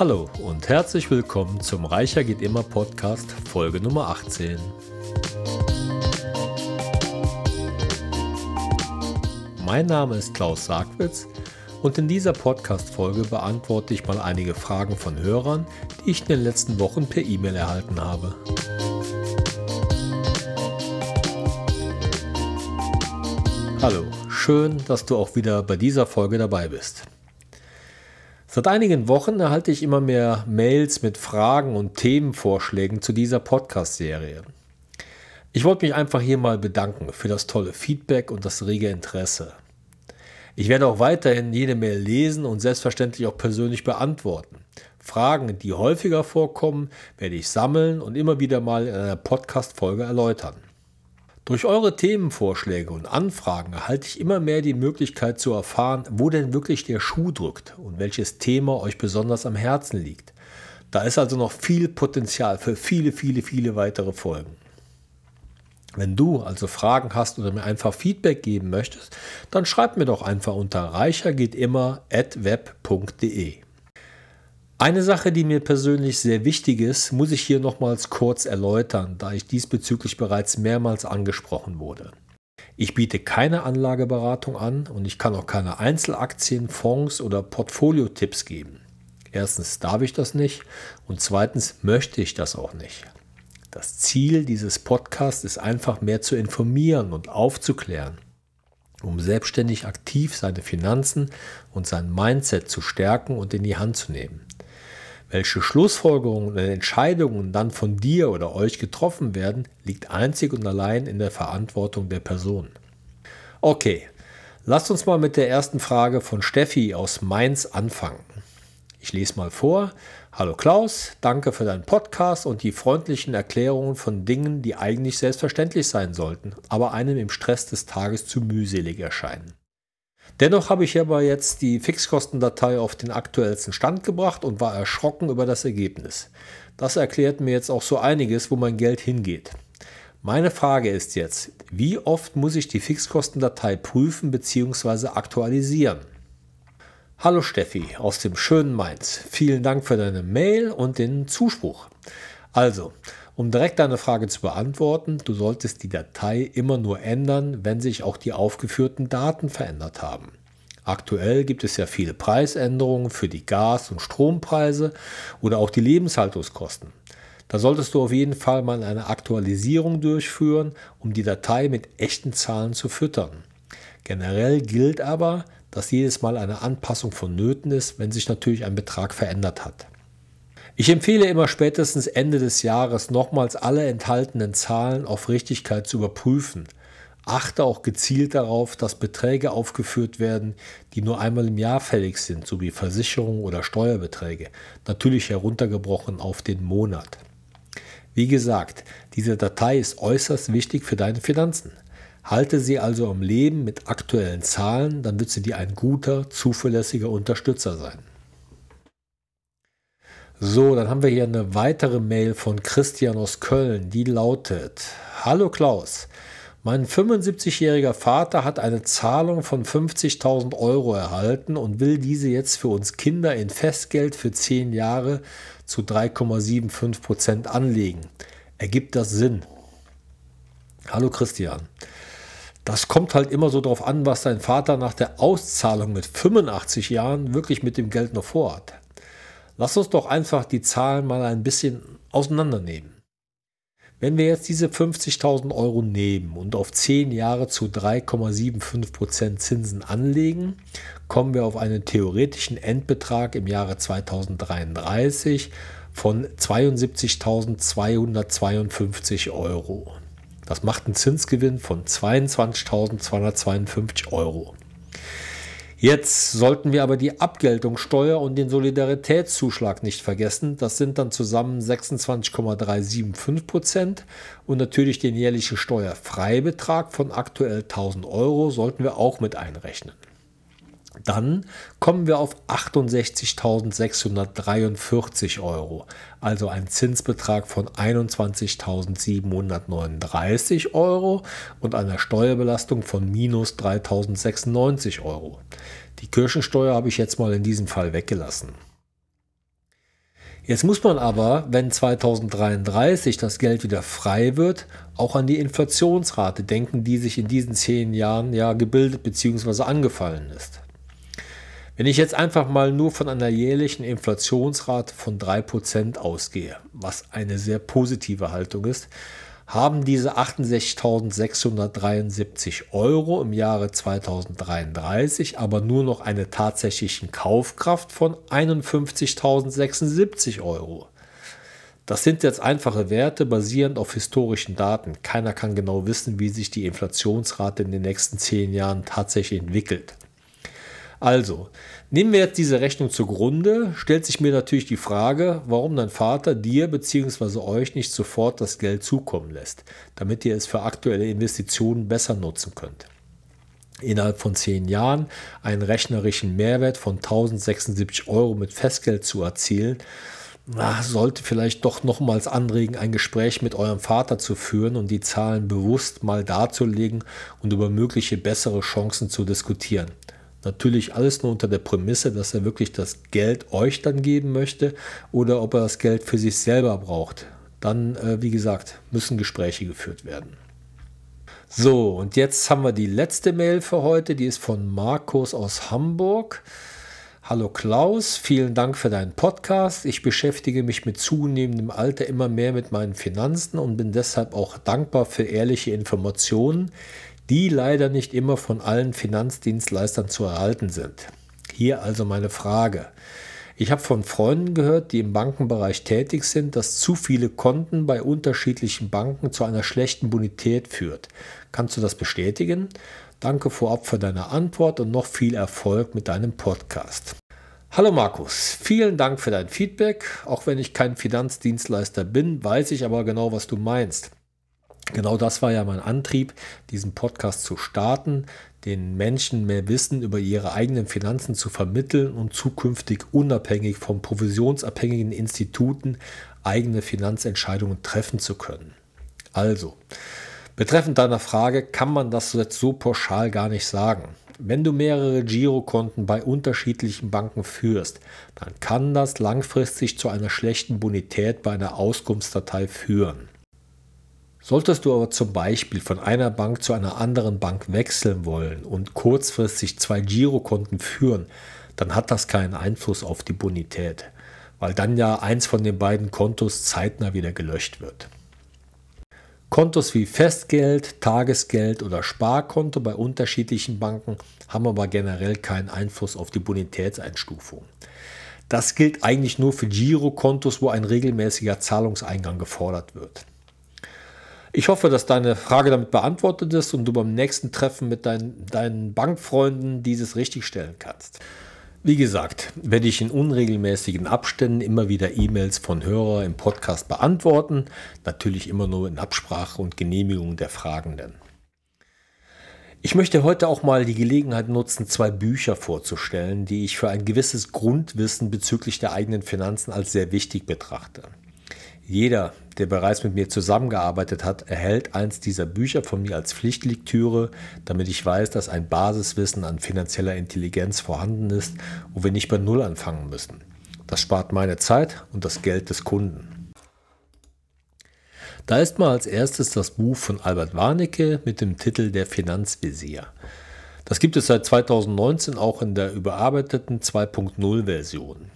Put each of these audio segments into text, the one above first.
Hallo und herzlich willkommen zum Reicher geht immer Podcast Folge Nummer 18. Mein Name ist Klaus Sargwitz und in dieser Podcast-Folge beantworte ich mal einige Fragen von Hörern, die ich in den letzten Wochen per E-Mail erhalten habe. Hallo, schön, dass du auch wieder bei dieser Folge dabei bist. Seit einigen Wochen erhalte ich immer mehr Mails mit Fragen und Themenvorschlägen zu dieser Podcast-Serie. Ich wollte mich einfach hier mal bedanken für das tolle Feedback und das rege Interesse. Ich werde auch weiterhin jede Mail lesen und selbstverständlich auch persönlich beantworten. Fragen, die häufiger vorkommen, werde ich sammeln und immer wieder mal in einer Podcast-Folge erläutern. Durch eure Themenvorschläge und Anfragen erhalte ich immer mehr die Möglichkeit zu erfahren, wo denn wirklich der Schuh drückt und welches Thema euch besonders am Herzen liegt. Da ist also noch viel Potenzial für viele, viele, viele weitere Folgen. Wenn du also Fragen hast oder mir einfach Feedback geben möchtest, dann schreib mir doch einfach unter reichergehteimmer@web.de. Eine Sache, die mir persönlich sehr wichtig ist, muss ich hier nochmals kurz erläutern, da ich diesbezüglich bereits mehrmals angesprochen wurde. Ich biete keine Anlageberatung an und ich kann auch keine Einzelaktien, Fonds oder Portfolio-Tipps geben. Erstens darf ich das nicht und zweitens möchte ich das auch nicht. Das Ziel dieses Podcasts ist einfach mehr zu informieren und aufzuklären, um selbstständig aktiv seine Finanzen und sein Mindset zu stärken und in die Hand zu nehmen. Welche Schlussfolgerungen und Entscheidungen dann von dir oder euch getroffen werden, liegt einzig und allein in der Verantwortung der Person. Okay, lasst uns mal mit der ersten Frage von Steffi aus Mainz anfangen. Ich lese mal vor. Hallo Klaus, danke für deinen Podcast und die freundlichen Erklärungen von Dingen, die eigentlich selbstverständlich sein sollten, aber einem im Stress des Tages zu mühselig erscheinen. Dennoch habe ich aber jetzt die Fixkostendatei auf den aktuellsten Stand gebracht und war erschrocken über das Ergebnis. Das erklärt mir jetzt auch so einiges, wo mein Geld hingeht. Meine Frage ist jetzt, wie oft muss ich die Fixkostendatei prüfen bzw. aktualisieren? Hallo Steffi aus dem schönen Mainz. Vielen Dank für deine Mail und den Zuspruch. Also, um direkt deine Frage zu beantworten, du solltest die Datei immer nur ändern, wenn sich auch die aufgeführten Daten verändert haben. Aktuell gibt es ja viele Preisänderungen für die Gas- und Strompreise oder auch die Lebenshaltungskosten. Da solltest du auf jeden Fall mal eine Aktualisierung durchführen, um die Datei mit echten Zahlen zu füttern. Generell gilt aber, dass jedes Mal eine Anpassung vonnöten ist, wenn sich natürlich ein Betrag verändert hat. Ich empfehle immer spätestens Ende des Jahres nochmals alle enthaltenen Zahlen auf Richtigkeit zu überprüfen. Achte auch gezielt darauf, dass Beträge aufgeführt werden, die nur einmal im Jahr fällig sind, sowie Versicherungen oder Steuerbeträge, natürlich heruntergebrochen auf den Monat. Wie gesagt, diese Datei ist äußerst wichtig für deine Finanzen. Halte sie also am Leben mit aktuellen Zahlen, dann wird sie dir ein guter, zuverlässiger Unterstützer sein. So, dann haben wir hier eine weitere Mail von Christian aus Köln, die lautet: Hallo Klaus, mein 75-jähriger Vater hat eine Zahlung von 50.000 Euro erhalten und will diese jetzt für uns Kinder in Festgeld für 10 Jahre zu 3,75 Prozent anlegen. Ergibt das Sinn? Hallo Christian. Das kommt halt immer so darauf an, was dein Vater nach der Auszahlung mit 85 Jahren wirklich mit dem Geld noch vorhat. Lass uns doch einfach die Zahlen mal ein bisschen auseinandernehmen. Wenn wir jetzt diese 50.000 Euro nehmen und auf 10 Jahre zu 3,75% Zinsen anlegen, kommen wir auf einen theoretischen Endbetrag im Jahre 2033 von 72.252 Euro. Das macht einen Zinsgewinn von 22.252 Euro. Jetzt sollten wir aber die Abgeltungssteuer und den Solidaritätszuschlag nicht vergessen. Das sind dann zusammen 26,375 Prozent. Und natürlich den jährlichen Steuerfreibetrag von aktuell 1000 Euro sollten wir auch mit einrechnen. Dann kommen wir auf 68.643 Euro, also ein Zinsbetrag von 21.739 Euro und einer Steuerbelastung von minus 3.096 Euro. Die Kirchensteuer habe ich jetzt mal in diesem Fall weggelassen. Jetzt muss man aber, wenn 2033 das Geld wieder frei wird, auch an die Inflationsrate denken, die sich in diesen zehn Jahren ja gebildet bzw. angefallen ist. Wenn ich jetzt einfach mal nur von einer jährlichen Inflationsrate von 3% ausgehe, was eine sehr positive Haltung ist, haben diese 68.673 Euro im Jahre 2033 aber nur noch eine tatsächlichen Kaufkraft von 51.076 Euro. Das sind jetzt einfache Werte basierend auf historischen Daten. Keiner kann genau wissen, wie sich die Inflationsrate in den nächsten zehn Jahren tatsächlich entwickelt. Also, nehmen wir jetzt diese Rechnung zugrunde, stellt sich mir natürlich die Frage, warum dein Vater dir bzw. euch nicht sofort das Geld zukommen lässt, damit ihr es für aktuelle Investitionen besser nutzen könnt. Innerhalb von zehn Jahren einen rechnerischen Mehrwert von 1076 Euro mit Festgeld zu erzielen, sollte vielleicht doch nochmals anregen, ein Gespräch mit eurem Vater zu führen und die Zahlen bewusst mal darzulegen und über mögliche bessere Chancen zu diskutieren. Natürlich alles nur unter der Prämisse, dass er wirklich das Geld euch dann geben möchte oder ob er das Geld für sich selber braucht. Dann, äh, wie gesagt, müssen Gespräche geführt werden. So, und jetzt haben wir die letzte Mail für heute. Die ist von Markus aus Hamburg. Hallo Klaus, vielen Dank für deinen Podcast. Ich beschäftige mich mit zunehmendem Alter immer mehr mit meinen Finanzen und bin deshalb auch dankbar für ehrliche Informationen, die leider nicht immer von allen Finanzdienstleistern zu erhalten sind. Hier also meine Frage. Ich habe von Freunden gehört, die im Bankenbereich tätig sind, dass zu viele Konten bei unterschiedlichen Banken zu einer schlechten Bonität führt. Kannst du das bestätigen? Danke vorab für deine Antwort und noch viel Erfolg mit deinem Podcast. Hallo Markus, vielen Dank für dein Feedback. Auch wenn ich kein Finanzdienstleister bin, weiß ich aber genau, was du meinst. Genau das war ja mein Antrieb, diesen Podcast zu starten, den Menschen mehr Wissen über ihre eigenen Finanzen zu vermitteln und zukünftig unabhängig von provisionsabhängigen Instituten eigene Finanzentscheidungen treffen zu können. Also, betreffend deiner Frage kann man das jetzt so pauschal gar nicht sagen. Wenn du mehrere Girokonten bei unterschiedlichen Banken führst, dann kann das langfristig zu einer schlechten Bonität bei einer Auskunftsdatei führen. Solltest du aber zum Beispiel von einer Bank zu einer anderen Bank wechseln wollen und kurzfristig zwei Girokonten führen, dann hat das keinen Einfluss auf die Bonität, weil dann ja eins von den beiden Kontos zeitnah wieder gelöscht wird. Kontos wie Festgeld, Tagesgeld oder Sparkonto bei unterschiedlichen Banken haben aber generell keinen Einfluss auf die Bonitätseinstufung. Das gilt eigentlich nur für Girokontos, wo ein regelmäßiger Zahlungseingang gefordert wird. Ich hoffe, dass deine Frage damit beantwortet ist und du beim nächsten Treffen mit dein, deinen Bankfreunden dieses richtigstellen kannst. Wie gesagt, werde ich in unregelmäßigen Abständen immer wieder E-Mails von Hörer im Podcast beantworten, natürlich immer nur in Absprache und Genehmigung der Fragenden. Ich möchte heute auch mal die Gelegenheit nutzen, zwei Bücher vorzustellen, die ich für ein gewisses Grundwissen bezüglich der eigenen Finanzen als sehr wichtig betrachte. Jeder, der bereits mit mir zusammengearbeitet hat, erhält eins dieser Bücher von mir als Pflichtlektüre, damit ich weiß, dass ein Basiswissen an finanzieller Intelligenz vorhanden ist und wir nicht bei Null anfangen müssen. Das spart meine Zeit und das Geld des Kunden. Da ist mal als erstes das Buch von Albert Warnecke mit dem Titel Der Finanzvisier. Das gibt es seit 2019 auch in der überarbeiteten 2.0 Version.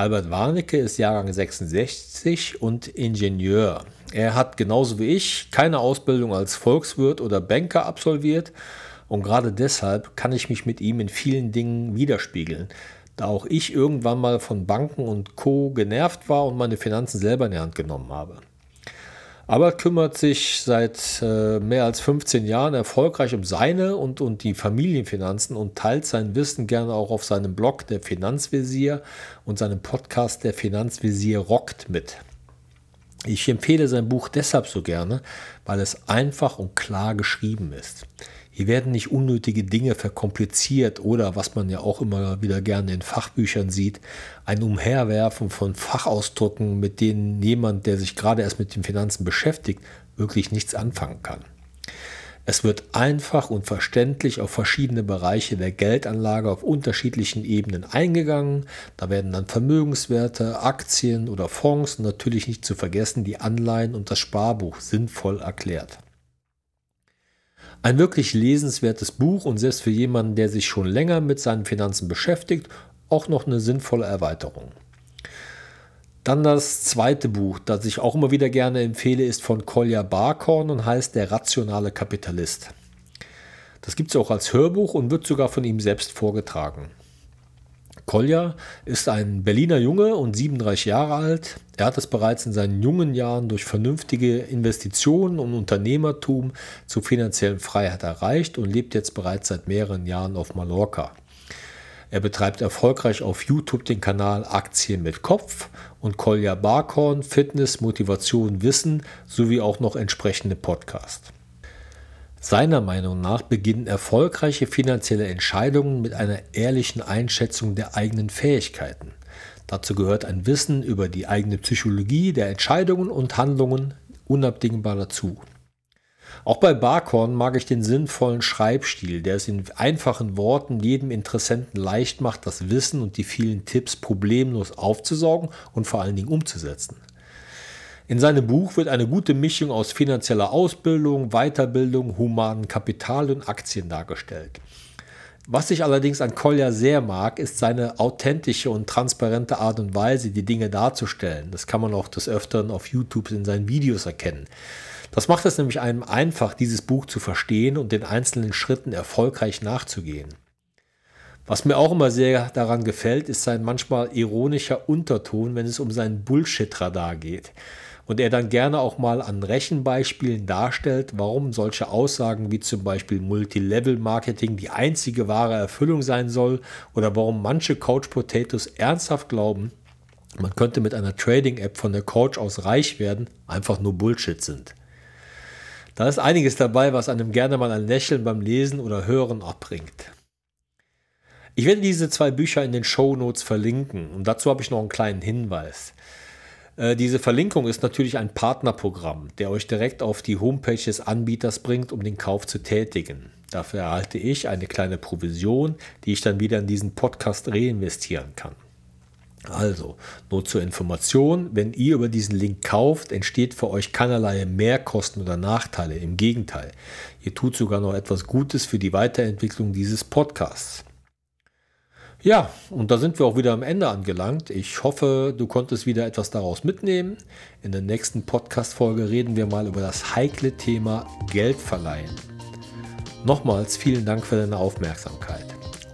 Albert Warnecke ist Jahrgang 66 und Ingenieur. Er hat genauso wie ich keine Ausbildung als Volkswirt oder Banker absolviert und gerade deshalb kann ich mich mit ihm in vielen Dingen widerspiegeln, da auch ich irgendwann mal von Banken und Co genervt war und meine Finanzen selber in die Hand genommen habe. Aber kümmert sich seit äh, mehr als 15 Jahren erfolgreich um seine und, und die Familienfinanzen und teilt sein Wissen gerne auch auf seinem Blog Der Finanzvisier und seinem Podcast Der Finanzvisier rockt mit. Ich empfehle sein Buch deshalb so gerne, weil es einfach und klar geschrieben ist. Hier werden nicht unnötige Dinge verkompliziert oder, was man ja auch immer wieder gerne in Fachbüchern sieht, ein Umherwerfen von Fachausdrücken, mit denen jemand, der sich gerade erst mit den Finanzen beschäftigt, wirklich nichts anfangen kann. Es wird einfach und verständlich auf verschiedene Bereiche der Geldanlage auf unterschiedlichen Ebenen eingegangen. Da werden dann Vermögenswerte, Aktien oder Fonds und natürlich nicht zu vergessen die Anleihen und das Sparbuch sinnvoll erklärt. Ein wirklich lesenswertes Buch und selbst für jemanden, der sich schon länger mit seinen Finanzen beschäftigt, auch noch eine sinnvolle Erweiterung. Dann das zweite Buch, das ich auch immer wieder gerne empfehle, ist von Kolja Barkhorn und heißt Der rationale Kapitalist. Das gibt es auch als Hörbuch und wird sogar von ihm selbst vorgetragen. Kolja ist ein Berliner Junge und 37 Jahre alt. Er hat es bereits in seinen jungen Jahren durch vernünftige Investitionen und Unternehmertum zur finanziellen Freiheit erreicht und lebt jetzt bereits seit mehreren Jahren auf Mallorca. Er betreibt erfolgreich auf YouTube den Kanal Aktien mit Kopf und Kolja Barkhorn Fitness, Motivation, Wissen sowie auch noch entsprechende Podcasts. Seiner Meinung nach beginnen erfolgreiche finanzielle Entscheidungen mit einer ehrlichen Einschätzung der eigenen Fähigkeiten. Dazu gehört ein Wissen über die eigene Psychologie der Entscheidungen und Handlungen unabdingbar dazu. Auch bei Barkhorn mag ich den sinnvollen Schreibstil, der es in einfachen Worten jedem Interessenten leicht macht, das Wissen und die vielen Tipps problemlos aufzusaugen und vor allen Dingen umzusetzen. In seinem Buch wird eine gute Mischung aus finanzieller Ausbildung, Weiterbildung, humanen Kapital und Aktien dargestellt. Was ich allerdings an Kolja sehr mag, ist seine authentische und transparente Art und Weise, die Dinge darzustellen. Das kann man auch des Öfteren auf YouTube in seinen Videos erkennen. Das macht es nämlich einem einfach, dieses Buch zu verstehen und den einzelnen Schritten erfolgreich nachzugehen. Was mir auch immer sehr daran gefällt, ist sein manchmal ironischer Unterton, wenn es um seinen Bullshit-Radar geht. Und er dann gerne auch mal an Rechenbeispielen darstellt, warum solche Aussagen wie zum Beispiel Multilevel-Marketing die einzige wahre Erfüllung sein soll oder warum manche Couch Potatoes ernsthaft glauben, man könnte mit einer Trading-App von der Couch aus reich werden, einfach nur Bullshit sind. Da ist einiges dabei, was einem gerne mal ein Lächeln beim Lesen oder Hören abbringt. Ich werde diese zwei Bücher in den Show Notes verlinken und dazu habe ich noch einen kleinen Hinweis. Äh, diese Verlinkung ist natürlich ein Partnerprogramm, der euch direkt auf die Homepage des Anbieters bringt, um den Kauf zu tätigen. Dafür erhalte ich eine kleine Provision, die ich dann wieder in diesen Podcast reinvestieren kann. Also, nur zur Information, wenn ihr über diesen Link kauft, entsteht für euch keinerlei Mehrkosten oder Nachteile. Im Gegenteil, ihr tut sogar noch etwas Gutes für die Weiterentwicklung dieses Podcasts. Ja, und da sind wir auch wieder am Ende angelangt. Ich hoffe, du konntest wieder etwas daraus mitnehmen. In der nächsten Podcast-Folge reden wir mal über das heikle Thema Geld verleihen. Nochmals vielen Dank für deine Aufmerksamkeit.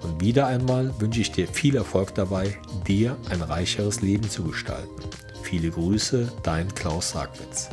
Und wieder einmal wünsche ich dir viel Erfolg dabei, dir ein reicheres Leben zu gestalten. Viele Grüße, dein Klaus Sagwitz.